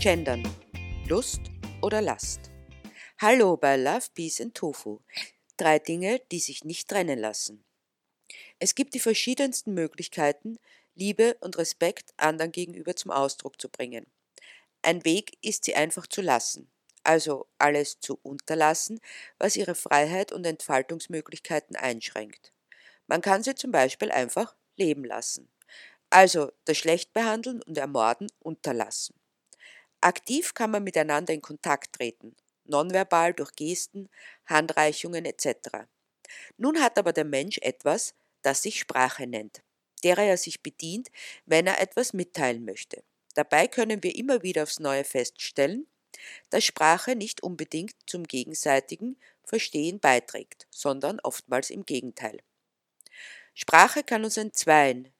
Gendern. Lust oder Last. Hallo bei Love, Peace and Tofu. Drei Dinge, die sich nicht trennen lassen. Es gibt die verschiedensten Möglichkeiten, Liebe und Respekt anderen gegenüber zum Ausdruck zu bringen. Ein Weg ist sie einfach zu lassen, also alles zu unterlassen, was ihre Freiheit und Entfaltungsmöglichkeiten einschränkt. Man kann sie zum Beispiel einfach leben lassen, also das Schlechtbehandeln und Ermorden unterlassen. Aktiv kann man miteinander in Kontakt treten, nonverbal durch Gesten, Handreichungen etc. Nun hat aber der Mensch etwas, das sich Sprache nennt, derer er sich bedient, wenn er etwas mitteilen möchte. Dabei können wir immer wieder aufs Neue feststellen, dass Sprache nicht unbedingt zum gegenseitigen Verstehen beiträgt, sondern oftmals im Gegenteil. Sprache kann uns entzweien,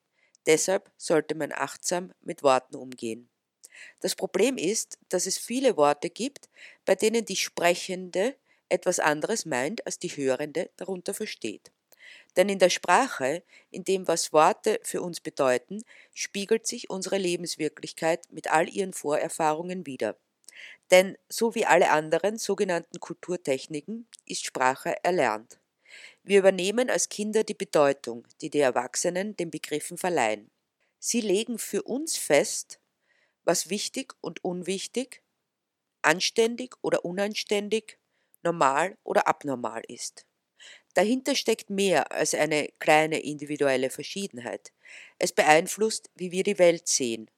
deshalb sollte man achtsam mit Worten umgehen. Das Problem ist, dass es viele Worte gibt, bei denen die Sprechende etwas anderes meint, als die Hörende darunter versteht. Denn in der Sprache, in dem, was Worte für uns bedeuten, spiegelt sich unsere Lebenswirklichkeit mit all ihren Vorerfahrungen wider. Denn so wie alle anderen sogenannten Kulturtechniken ist Sprache erlernt. Wir übernehmen als Kinder die Bedeutung, die die Erwachsenen den Begriffen verleihen. Sie legen für uns fest, was wichtig und unwichtig, anständig oder unanständig, normal oder abnormal ist. Dahinter steckt mehr als eine kleine individuelle Verschiedenheit. Es beeinflusst, wie wir die Welt sehen,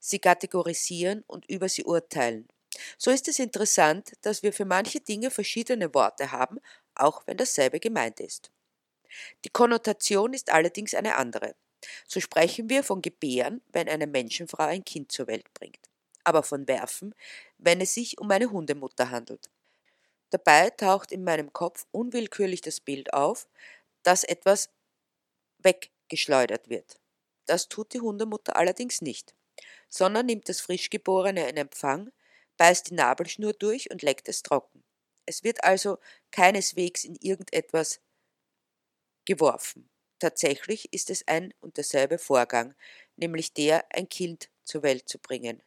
sie kategorisieren und über sie urteilen. So ist es interessant, dass wir für manche Dinge verschiedene Worte haben, auch wenn dasselbe gemeint ist. Die Konnotation ist allerdings eine andere. So sprechen wir von Gebären, wenn eine Menschenfrau ein Kind zur Welt bringt, aber von Werfen, wenn es sich um eine Hundemutter handelt. Dabei taucht in meinem Kopf unwillkürlich das Bild auf, dass etwas weggeschleudert wird. Das tut die Hundemutter allerdings nicht, sondern nimmt das Frischgeborene in Empfang, beißt die Nabelschnur durch und leckt es trocken. Es wird also keineswegs in irgendetwas geworfen. Tatsächlich ist es ein und derselbe Vorgang, nämlich der, ein Kind zur Welt zu bringen.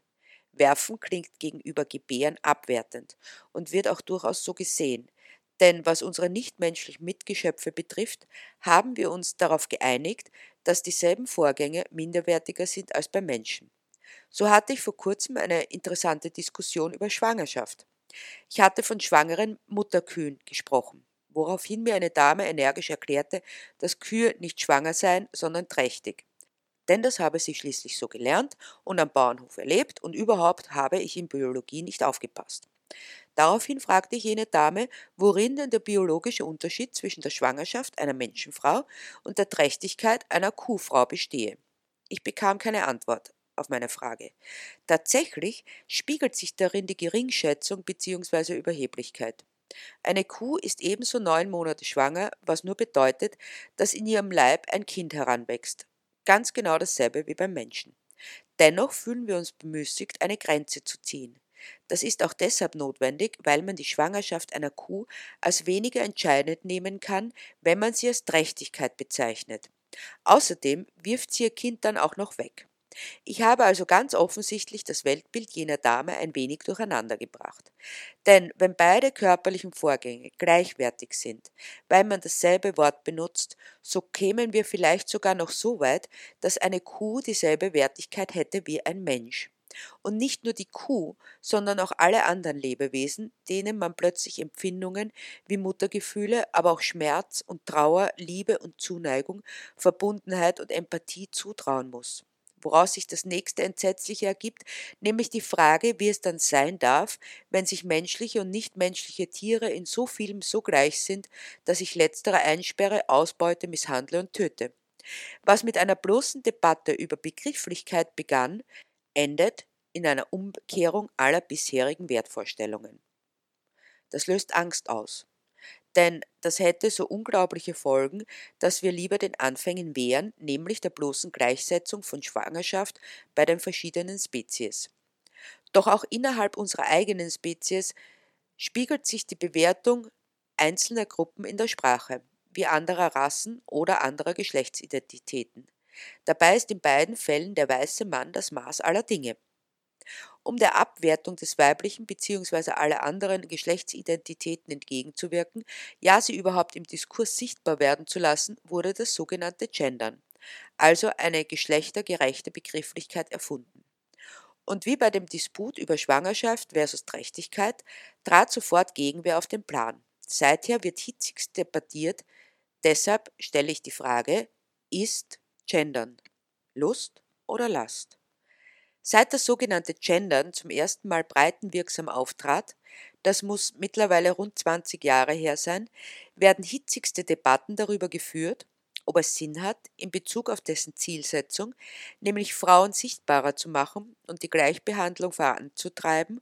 Werfen klingt gegenüber Gebären abwertend und wird auch durchaus so gesehen, denn was unsere nichtmenschlichen Mitgeschöpfe betrifft, haben wir uns darauf geeinigt, dass dieselben Vorgänge minderwertiger sind als bei Menschen. So hatte ich vor kurzem eine interessante Diskussion über Schwangerschaft. Ich hatte von schwangeren Mutterkühen gesprochen woraufhin mir eine Dame energisch erklärte, dass Kühe nicht schwanger seien, sondern trächtig. Denn das habe sie schließlich so gelernt und am Bauernhof erlebt und überhaupt habe ich in Biologie nicht aufgepasst. Daraufhin fragte ich jene Dame, worin denn der biologische Unterschied zwischen der Schwangerschaft einer Menschenfrau und der Trächtigkeit einer Kuhfrau bestehe. Ich bekam keine Antwort auf meine Frage. Tatsächlich spiegelt sich darin die Geringschätzung bzw. Überheblichkeit. Eine Kuh ist ebenso neun Monate schwanger, was nur bedeutet, dass in ihrem Leib ein Kind heranwächst. Ganz genau dasselbe wie beim Menschen. Dennoch fühlen wir uns bemüßigt, eine Grenze zu ziehen. Das ist auch deshalb notwendig, weil man die Schwangerschaft einer Kuh als weniger entscheidend nehmen kann, wenn man sie als Trächtigkeit bezeichnet. Außerdem wirft sie ihr Kind dann auch noch weg. Ich habe also ganz offensichtlich das Weltbild jener Dame ein wenig durcheinander gebracht. Denn wenn beide körperlichen Vorgänge gleichwertig sind, weil man dasselbe Wort benutzt, so kämen wir vielleicht sogar noch so weit, dass eine Kuh dieselbe Wertigkeit hätte wie ein Mensch. Und nicht nur die Kuh, sondern auch alle anderen Lebewesen, denen man plötzlich Empfindungen wie Muttergefühle, aber auch Schmerz und Trauer, Liebe und Zuneigung, Verbundenheit und Empathie zutrauen muss woraus sich das nächste Entsetzliche ergibt, nämlich die Frage, wie es dann sein darf, wenn sich menschliche und nichtmenschliche Tiere in so vielem so gleich sind, dass ich letztere einsperre, ausbeute, misshandle und töte. Was mit einer bloßen Debatte über Begrifflichkeit begann, endet in einer Umkehrung aller bisherigen Wertvorstellungen. Das löst Angst aus. Denn das hätte so unglaubliche Folgen, dass wir lieber den Anfängen wehren, nämlich der bloßen Gleichsetzung von Schwangerschaft bei den verschiedenen Spezies. Doch auch innerhalb unserer eigenen Spezies spiegelt sich die Bewertung einzelner Gruppen in der Sprache, wie anderer Rassen oder anderer Geschlechtsidentitäten. Dabei ist in beiden Fällen der weiße Mann das Maß aller Dinge. Um der Abwertung des weiblichen bzw. aller anderen Geschlechtsidentitäten entgegenzuwirken, ja sie überhaupt im Diskurs sichtbar werden zu lassen, wurde das sogenannte Gendern, also eine geschlechtergerechte Begrifflichkeit erfunden. Und wie bei dem Disput über Schwangerschaft versus Trächtigkeit trat sofort Gegenwehr auf den Plan. Seither wird hitzigst debattiert, deshalb stelle ich die Frage, ist Gendern Lust oder Last? Seit das sogenannte Gendern zum ersten Mal breitenwirksam auftrat, das muss mittlerweile rund 20 Jahre her sein, werden hitzigste Debatten darüber geführt, ob es Sinn hat, in Bezug auf dessen Zielsetzung, nämlich Frauen sichtbarer zu machen und die Gleichbehandlung voranzutreiben,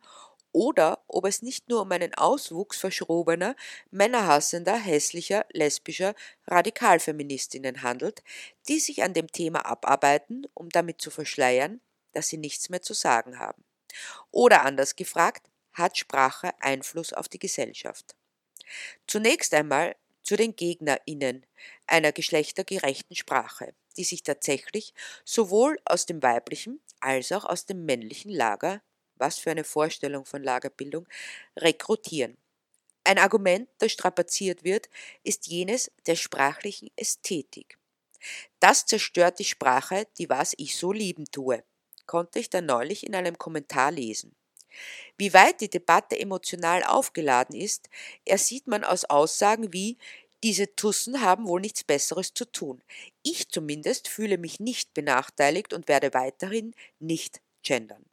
oder ob es nicht nur um einen Auswuchs verschrobener, männerhassender, hässlicher, lesbischer Radikalfeministinnen handelt, die sich an dem Thema abarbeiten, um damit zu verschleiern, dass sie nichts mehr zu sagen haben. Oder anders gefragt, hat Sprache Einfluss auf die Gesellschaft? Zunächst einmal zu den Gegnerinnen einer geschlechtergerechten Sprache, die sich tatsächlich sowohl aus dem weiblichen als auch aus dem männlichen Lager, was für eine Vorstellung von Lagerbildung, rekrutieren. Ein Argument, das strapaziert wird, ist jenes der sprachlichen Ästhetik. Das zerstört die Sprache, die was ich so lieben tue, konnte ich dann neulich in einem Kommentar lesen. Wie weit die Debatte emotional aufgeladen ist, ersieht man aus Aussagen wie diese Tussen haben wohl nichts Besseres zu tun. Ich zumindest fühle mich nicht benachteiligt und werde weiterhin nicht gendern.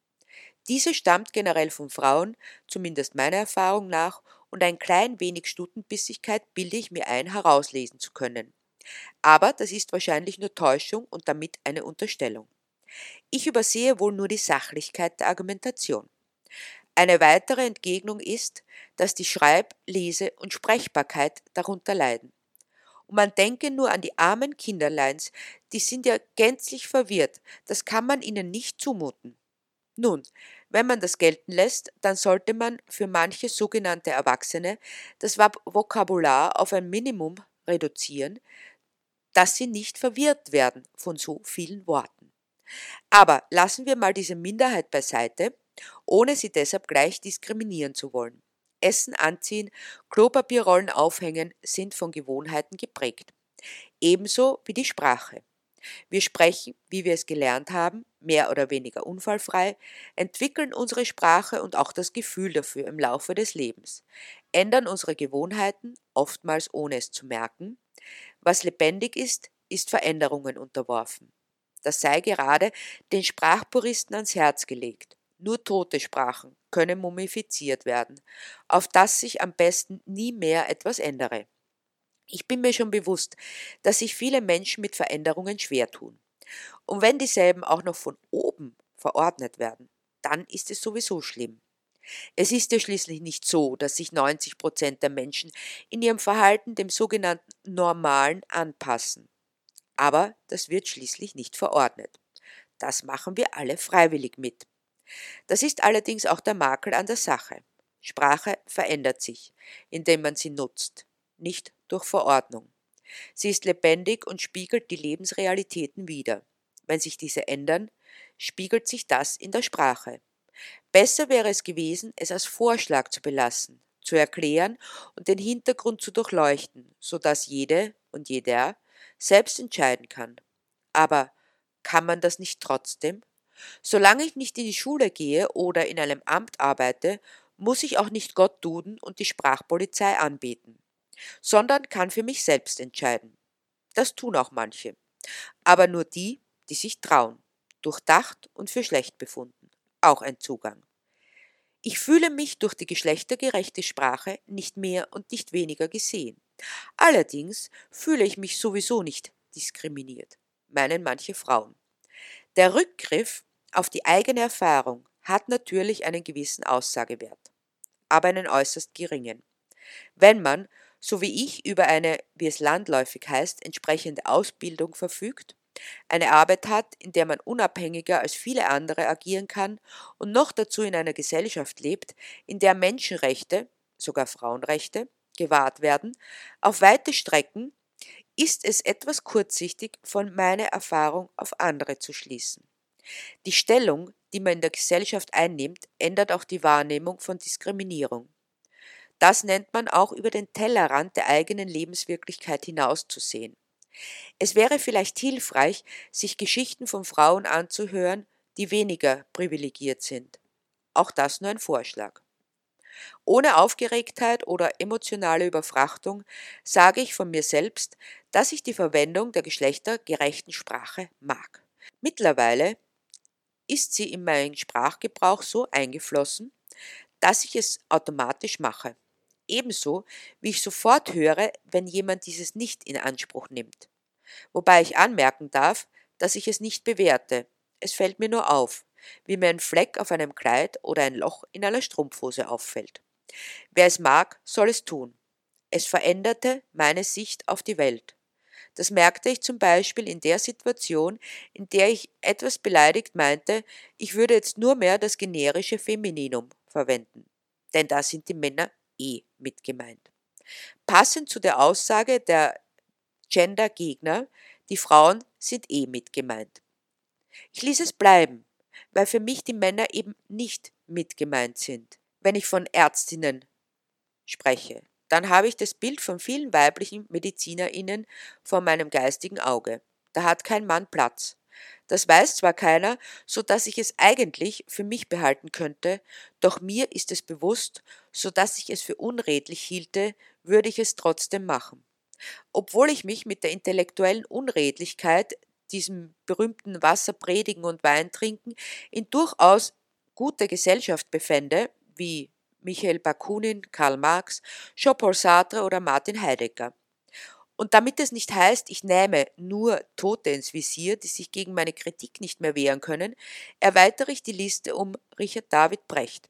Diese stammt generell von Frauen, zumindest meiner Erfahrung nach, und ein klein wenig Stutenbissigkeit bilde ich mir ein, herauslesen zu können. Aber das ist wahrscheinlich nur Täuschung und damit eine Unterstellung. Ich übersehe wohl nur die Sachlichkeit der Argumentation. Eine weitere Entgegnung ist, dass die Schreib-, Lese- und Sprechbarkeit darunter leiden. Und man denke nur an die armen Kinderleins, die sind ja gänzlich verwirrt, das kann man ihnen nicht zumuten. Nun, wenn man das gelten lässt, dann sollte man für manche sogenannte Erwachsene das Vokabular auf ein Minimum reduzieren, dass sie nicht verwirrt werden von so vielen Worten. Aber lassen wir mal diese Minderheit beiseite ohne sie deshalb gleich diskriminieren zu wollen. Essen anziehen, Klopapierrollen aufhängen sind von Gewohnheiten geprägt. Ebenso wie die Sprache. Wir sprechen, wie wir es gelernt haben, mehr oder weniger unfallfrei, entwickeln unsere Sprache und auch das Gefühl dafür im Laufe des Lebens, ändern unsere Gewohnheiten, oftmals ohne es zu merken. Was lebendig ist, ist Veränderungen unterworfen. Das sei gerade den Sprachpuristen ans Herz gelegt. Nur tote Sprachen können mumifiziert werden, auf das sich am besten nie mehr etwas ändere. Ich bin mir schon bewusst, dass sich viele Menschen mit Veränderungen schwer tun. Und wenn dieselben auch noch von oben verordnet werden, dann ist es sowieso schlimm. Es ist ja schließlich nicht so, dass sich 90 Prozent der Menschen in ihrem Verhalten dem sogenannten Normalen anpassen. Aber das wird schließlich nicht verordnet. Das machen wir alle freiwillig mit. Das ist allerdings auch der Makel an der Sache. Sprache verändert sich, indem man sie nutzt, nicht durch Verordnung. Sie ist lebendig und spiegelt die Lebensrealitäten wider. Wenn sich diese ändern, spiegelt sich das in der Sprache. Besser wäre es gewesen, es als Vorschlag zu belassen, zu erklären und den Hintergrund zu durchleuchten, so dass jede und jeder selbst entscheiden kann. Aber kann man das nicht trotzdem? Solange ich nicht in die Schule gehe oder in einem Amt arbeite, muss ich auch nicht Gott duden und die Sprachpolizei anbeten, sondern kann für mich selbst entscheiden. Das tun auch manche, aber nur die, die sich trauen, durchdacht und für schlecht befunden, auch ein Zugang. Ich fühle mich durch die geschlechtergerechte Sprache nicht mehr und nicht weniger gesehen. Allerdings fühle ich mich sowieso nicht diskriminiert, meinen manche Frauen. Der Rückgriff auf die eigene Erfahrung hat natürlich einen gewissen Aussagewert, aber einen äußerst geringen. Wenn man, so wie ich, über eine, wie es landläufig heißt, entsprechende Ausbildung verfügt, eine Arbeit hat, in der man unabhängiger als viele andere agieren kann und noch dazu in einer Gesellschaft lebt, in der Menschenrechte, sogar Frauenrechte, gewahrt werden, auf weite Strecken ist es etwas kurzsichtig, von meiner Erfahrung auf andere zu schließen. Die Stellung, die man in der Gesellschaft einnimmt, ändert auch die Wahrnehmung von Diskriminierung. Das nennt man auch über den Tellerrand der eigenen Lebenswirklichkeit hinauszusehen. Es wäre vielleicht hilfreich, sich Geschichten von Frauen anzuhören, die weniger privilegiert sind. Auch das nur ein Vorschlag. Ohne Aufgeregtheit oder emotionale Überfrachtung sage ich von mir selbst, dass ich die Verwendung der geschlechtergerechten Sprache mag. Mittlerweile ist sie in meinen Sprachgebrauch so eingeflossen, dass ich es automatisch mache. Ebenso wie ich sofort höre, wenn jemand dieses nicht in Anspruch nimmt. Wobei ich anmerken darf, dass ich es nicht bewerte. Es fällt mir nur auf, wie mir ein Fleck auf einem Kleid oder ein Loch in einer Strumpfhose auffällt. Wer es mag, soll es tun. Es veränderte meine Sicht auf die Welt. Das merkte ich zum Beispiel in der Situation, in der ich etwas beleidigt meinte, ich würde jetzt nur mehr das generische Femininum verwenden. Denn da sind die Männer eh mit gemeint. Passend zu der Aussage der Gender-Gegner, die Frauen sind eh mit gemeint. Ich ließ es bleiben, weil für mich die Männer eben nicht mit gemeint sind. Wenn ich von Ärztinnen spreche, dann habe ich das Bild von vielen weiblichen MedizinerInnen vor meinem geistigen Auge. Da hat kein Mann Platz. Das weiß zwar keiner, so dass ich es eigentlich für mich behalten könnte, doch mir ist es bewusst, so dass ich es für unredlich hielte, würde ich es trotzdem machen. Obwohl ich mich mit der intellektuellen Unredlichkeit diesem berühmten Wasser predigen und Wein trinken, in durchaus guter Gesellschaft befände, wie Michael Bakunin, Karl Marx, Jean-Paul Sartre oder Martin Heidegger. Und damit es nicht heißt, ich nehme nur Tote ins Visier, die sich gegen meine Kritik nicht mehr wehren können, erweitere ich die Liste um Richard David Brecht.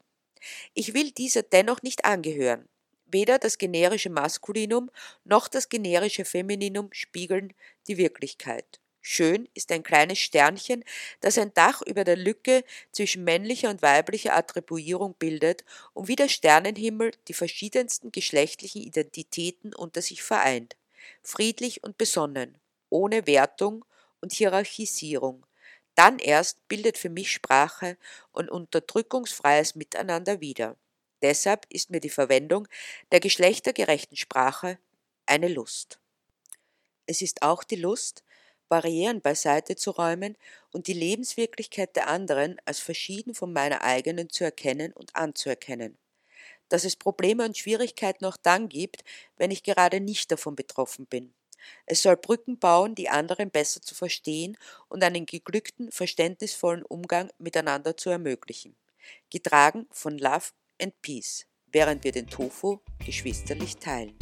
Ich will dieser dennoch nicht angehören. Weder das generische Maskulinum noch das generische Femininum spiegeln die Wirklichkeit. Schön ist ein kleines Sternchen, das ein Dach über der Lücke zwischen männlicher und weiblicher Attribuierung bildet und wie der Sternenhimmel die verschiedensten geschlechtlichen Identitäten unter sich vereint. Friedlich und besonnen, ohne Wertung und Hierarchisierung. Dann erst bildet für mich Sprache und unterdrückungsfreies Miteinander wieder. Deshalb ist mir die Verwendung der geschlechtergerechten Sprache eine Lust. Es ist auch die Lust, Barrieren beiseite zu räumen und die Lebenswirklichkeit der anderen als verschieden von meiner eigenen zu erkennen und anzuerkennen. Dass es Probleme und Schwierigkeiten auch dann gibt, wenn ich gerade nicht davon betroffen bin. Es soll Brücken bauen, die anderen besser zu verstehen und einen geglückten, verständnisvollen Umgang miteinander zu ermöglichen. Getragen von Love and Peace, während wir den Tofu geschwisterlich teilen.